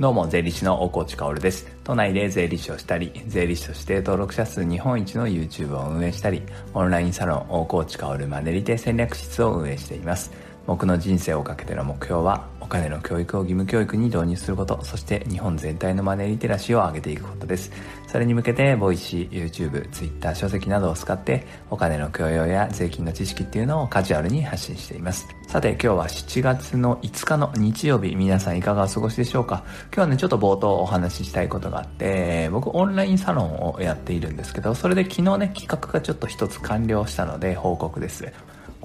どうも、税理士の大河内薫です。都内で税理士をしたり、税理士として登録者数日本一の YouTube を運営したり、オンラインサロン大河内薫マネリテ戦略室を運営しています。僕の人生をかけての目標は、お金の教育を義務教育に導入すること、そして日本全体のマネーリテラシーを上げていくことです。それに向けて、 Voicy、YouTube、Twitter、書籍などを使って、お金の教養や税金の知識っていうのをカジュアルに発信しています。さて、今日は7月の5日の日曜日、皆さんいかがお過ごしでしょうか？今日はね、ちょっと冒頭お話ししたいことがあって、僕オンラインサロンをやっているんですけど、それで昨日ね、企画がちょっと一つ完了したので報告です。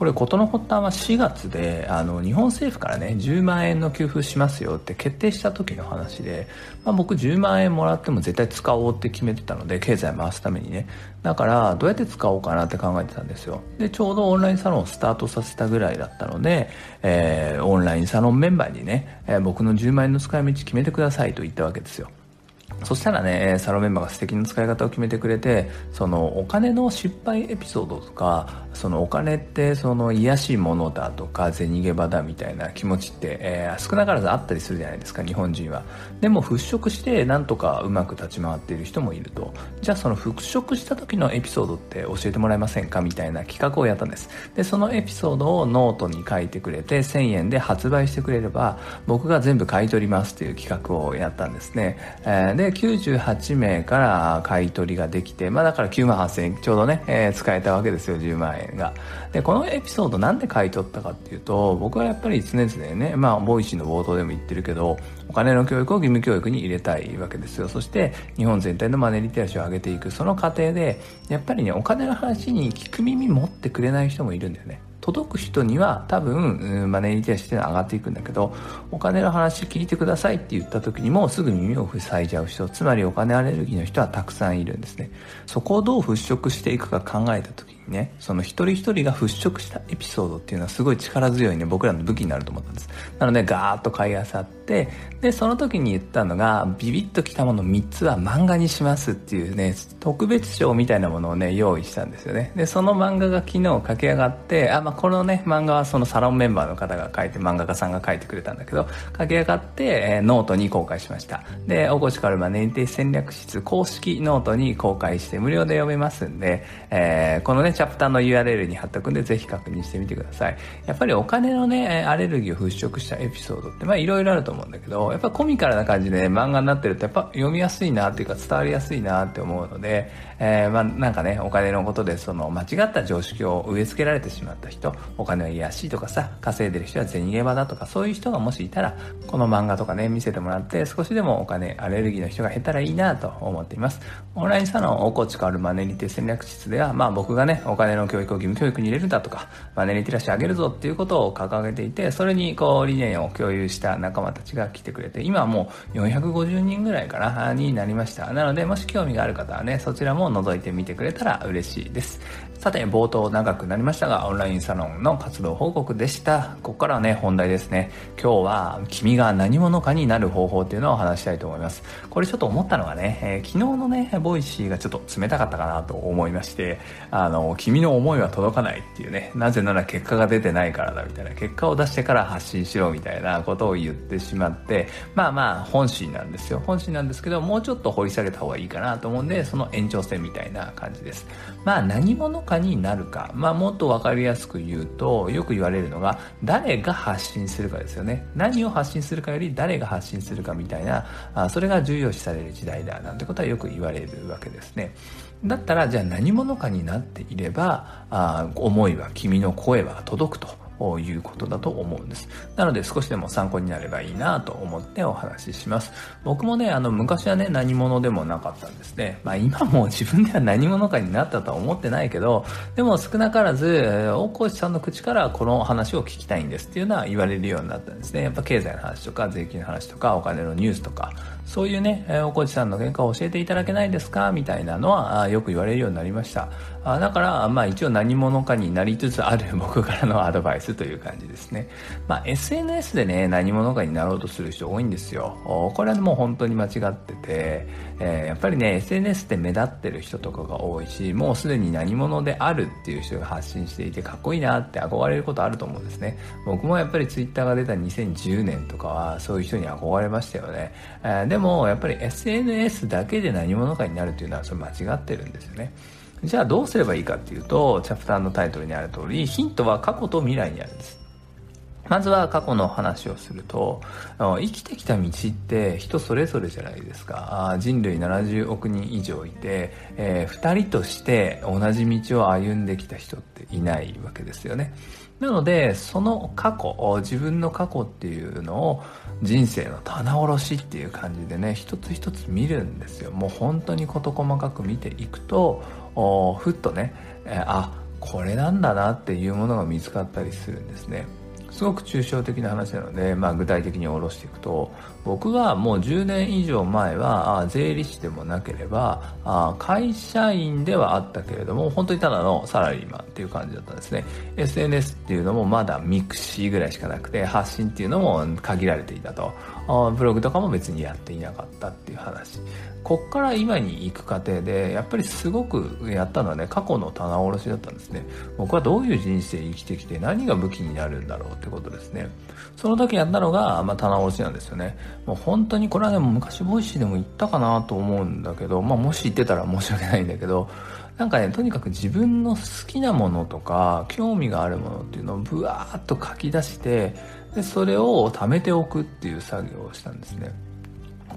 これ事の発端は4月であの日本政府からね10万円の給付しますよって決定した時の話で、まあ、僕10万円もらっても絶対使おうって決めてたので経済回すためにね。だからどうやって使おうかなって考えてたんですよ。でちょうどオンラインサロンをスタートさせたぐらいだったので、えー、オンラインサロンメンバーにね、えー、僕の10万円の使い道決めてくださいと言ったわけですよ。そしたらね、サロンメンバーが素敵な使い方を決めてくれて、そのお金の失敗エピソードとか、そのお金ってその癒しいものだとか、銭ゲバだみたいな気持ちって、えー、少なからずあったりするじゃないですか、日本人は。でも払拭してなんとかうまく立ち回っている人もいると。じゃあその払拭した時のエピソードって教えてもらえませんかみたいな企画をやったんです。で、そのエピソードをノートに書いてくれて、1000円で発売してくれれば、僕が全部買い取りますっていう企画をやったんですね。えー、で、98名から買い取りができて、まあだから9万8000円ちょうどね、えー、使えたわけですよ、10万円が。で、このエピソードなんで買い取ったかっていうと、僕はやっぱり常々ね、まあ、 Voicy の冒頭でも言ってるけど、お金の教育を義務教育に入れたいわけですよ。そして、日本全体のマネリテラシーを上げていく、その過程で、やっぱりね、お金の話に聞く耳持ってくれない人もいるんだよね。届く人には多分、マネーリテラシーって上がっていくんだけど、お金の話聞いてくださいって言った時にもすぐ耳を塞いじゃう人、つまりお金アレルギーの人はたくさんいるんですね。そこをどう払拭していくか考えた時にね、その一人一人が払拭したエピソードっていうのはすごい力強いね、僕らの武器になると思ったんです。なので、ガーッと買いあさって、で、その時に言ったのが、ビビッときたもの3つは漫画にしますっていうね、特別賞みたいなものをね、用意したんですよね。で、その漫画が昨日書き上がって、あ、まあ、このね、漫画はそのサロンメンバーの方が書いて、漫画家さんが書いてくれたんだけど、書き上がって、えー、ノートに公開しました。で、大河内薫マネリテ戦略室公式ノートに公開して無料で読めますんで、えー、このね、チャプターの URL に貼っとくんで、ぜひ確認してみてください。やっぱりお金のね、アレルギーを払拭したエピソードって、まあいろいろあると思うんだけど、やっぱコミカルな感じで、ね、漫画になってると、やっぱ読みやすいなっていうか伝わりやすいなって思うので、えー、まあなんかね、お金のことでその間違った常識を植え付けられてしまった人、お金は癒しいとかさ、稼いでる人は銭ゲバだとか、そういう人がもしいたら、この漫画とかね、見せてもらって、少しでもお金、アレルギーの人が減ったらいいなと思っています。オンラインサロン、おこちかるマネリテ戦略室では、まあ僕がね、お金の教育を義務教育に入れるんだとか、マネリテラシー上げるぞっていうことを掲げていて、それにこう理念を共有した仲間たちが来てくれて、今はもう450人ぐらいかな、になりました。なので、もし興味がある方はね、そちらも覗いてみてくれたら嬉しいです。さて、冒頭長くなりましたが、オンラインサロンの活動報告でした。ここからはね、本題ですね。今日は、君が何者かになる方法っていうのを話したいと思います。これちょっと思ったのがね、えー、昨日のね、 Voicy がちょっと冷たかったかなと思いまして、あの、君の思いは届かないっていうね、なぜなら結果が出てないからだみたいな、結果を出してから発信しろみたいなことを言ってしまって、まあまあ、本心なんですよ。本心なんですけど、もうちょっと掘り下げた方がいいかなと思うんで、その延長線みたいな感じです。まあ、何者かになるか。まあ、もっと分かりやすく言うと、よく言われるのが、誰が発信するかですよね。何を発信するかより誰が発信するかみたいな、あそれが重要視される時代だ、なんてことはよく言われるわけですね。だったら、じゃあ何者かになっていれば、あ思いは、君の声は届くと。いうことだと思うんです。なので少しでも参考になればいいなと思ってお話しします。僕もね、あの昔はね、何者でもなかったんですね。まあ今も自分では何者かになったとは思ってないけど、でも少なからず、大河内さんの口からこの話を聞きたいんですっていうのは言われるようになったんですね。やっぱ経済の話とか税金の話とかお金のニュースとか、そういうね、えー、おこちさんの原価を教えていただけないですか？みたいなのはよく言われるようになりましたあだから、まあ一応何者かになりつつある 僕からのアドバイスという感じですね。まあ SNS でね、何者かになろうとする人多いんですよ。これはもう本当に間違ってて、えー、やっぱりね、SNS って目立ってる人とかが多いし、もうすでに何者であるっていう人が発信していてかっこいいなって憧れることあると思うんですね。僕もやっぱり Twitter が出た2010年とかはそういう人に憧れましたよね。えー、もやっぱり SNS だけで何者かになるというのはそれ間違ってるんですよね。じゃあどうすればいいかっていうと、チャプターのタイトルにある通り、ヒントは過去と未来にあるんです。まずは過去の話をすると、生きてきた道って人それぞれじゃないですか。人類70億人以上いて、えー、2人として同じ道を歩んできた人っていないわけですよね。なので、その過去、自分の過去っていうのを人生の棚卸しっていう感じでね、一つ一つ見るんですよ。もう本当に事細かく見ていくと、ふっとね、えー、あこれなんだなっていうものが見つかったりするんですねすごく抽象的な話なので、まあ、具体的に下ろしていくと僕はもう10年以上前は税理士でもなければあ会社員ではあったけれども本当にただのサラリーマンっていう感じだったんですね。SNS っていうのもまだ mixi ぐらいしかなくて発信っていうのも限られていたと。ブログとかも別にやっていなかったっていう話。こっから今に行く過程でやっぱりすごくやったのはね過去の棚卸しだったんですね。僕はどういう人生生きてきて何が武器になるんだろうってことですね。その時やったのが、まあ、棚卸しなんですよね。もう本当にこれはでも昔 Voicy でも言ったかなと思うんだけど、まあ、もし言ってたら申し訳ないんだけどなんかねとにかく自分の好きなものとか興味があるものっていうのをブワーッと書き出してでそれを貯めておくっていう作業をしたんですね。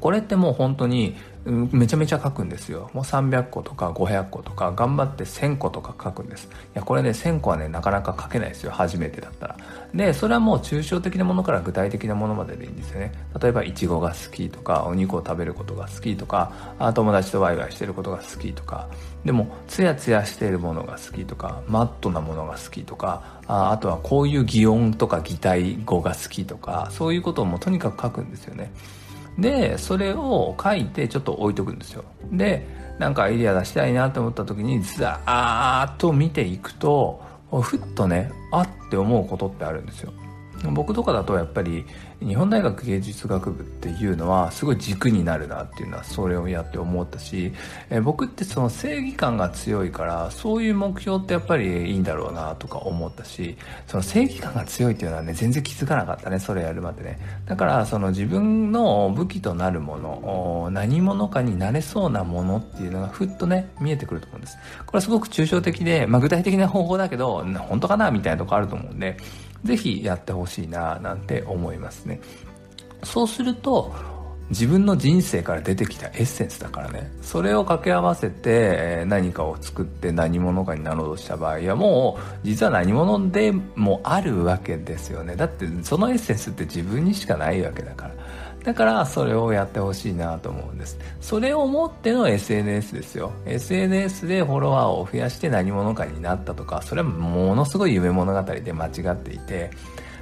これってもう本当にめちゃめちゃ書くんですよ。もう300個とか500個とか頑張って1000個とか書くんです。いや、これね、1000個はね、なかなか書けないですよ。初めてだったら。で、それはもう抽象的なものから具体的なものまででいいんですよね。例えば、イチゴが好きとか、お肉を食べることが好きとか、あ友達とワイワイしてることが好きとか、でも、ツヤツヤしているものが好きとか、マットなものが好きとか、ああとはこういう擬音とか擬態語が好きとか、そういうことをもうとにかく書くんですよね。でそれを書いてちょっと置いとくんですよ。でなんかアイディア出したいなと思った時にザーッと見ていくとふっとねあって思うことってあるんですよ。僕とかだとやっぱり日本大学芸術学部っていうのはすごい軸になるなっていうのはそれをやって思ったし、え僕ってその正義感が強いからそういう目標ってやっぱりいいんだろうなとか思ったしその正義感が強いっていうのはね全然気づかなかったねそれやるまでね。だからその自分の武器となるもの何者かになれそうなものっていうのがふっとね見えてくると思うんです。これはすごく抽象的で、まあ、具体的な方法だけど本当かなみたいなとこあると思うんでぜひやってほしいななんて思いますね。そうすると自分の人生から出てきたエッセンスだからね。それを掛け合わせて何かを作って何者かになろうとした場合はもう実は何者でもあるわけですよね。だってそのエッセンスって自分にしかないわけだから。だからそれをやってほしいなと思うんです。それをもっての SNS ですよ。SNS でフォロワーを増やして何者かになったとかそれはものすごい夢物語で間違っていて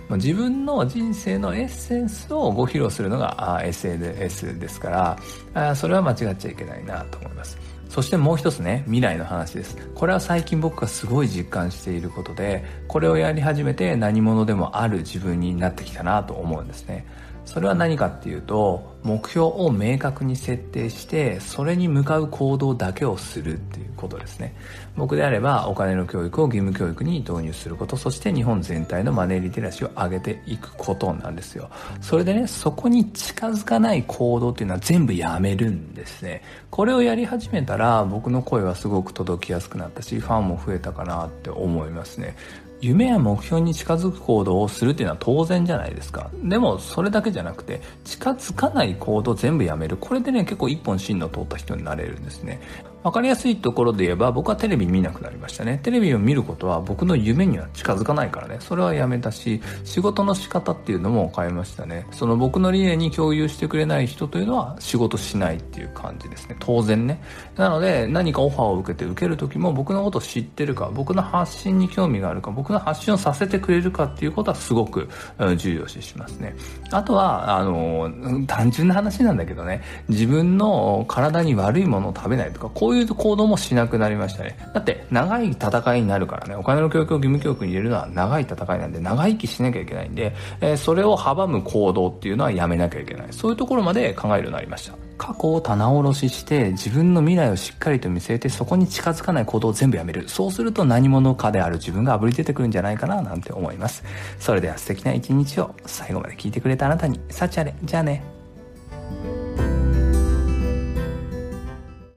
自分の人生のエッセンスをご披露するのが SNS ですからそれは間違っちゃいけないなと思います。そしてもう一つね未来の話です。これは最近僕がすごい実感していることでこれをやり始めて何者でもある自分になってきたなと思うんですね。それは何かっていうと目標を明確に設定してそれに向かう行動だけをするっていうことですね。僕であればお金の教育を義務教育に導入することそして日本全体のマネーリテラシーを上げていくことなんですよ。それでねそこに近づかない行動っていうのは全部やめるんですね。これをやり始めたら僕の声はすごく届きやすくなったしファンも増えたかなって思いますね。夢や目標に近づく行動をするっていうのは当然じゃないですか。でも、それだけじゃなくて、近づかない行動全部やめる。これでね、結構一本芯の通った人になれるんですね。わかりやすいところで言えば僕はテレビ見なくなりましたね。テレビを見ることは僕の夢には近づかないからね。それはやめたし、仕事の仕方っていうのも変えましたね。その僕の理念に共有してくれない人というのは仕事しないっていう感じですね。当然ね。なので何かオファーを受けて受ける時も僕のことを知ってるか、僕の発信に興味があるか、僕の発信をさせてくれるかっていうことはすごく重要視しますね。あとは、あの、単純な話なんだけどね、自分の体に悪いものを食べないとか、こういう行動もしなくなりましたね。だって、長い戦いになるからね、お金の教育を義務教育に入れるのは長い戦いなんで、長生きしなきゃいけないんで、えー、それを阻む行動っていうのはやめなきゃいけない。そういうところまで考えるようになりました。過去を棚卸しして自分の未来をしっかりと見据えてそこに近づかない行動を全部やめる。そうすると何者かである自分が炙り出てくるんじゃないかななんて思います。それでは素敵な一日を最後まで聞いてくれたあなたに、幸あれ。じゃあね。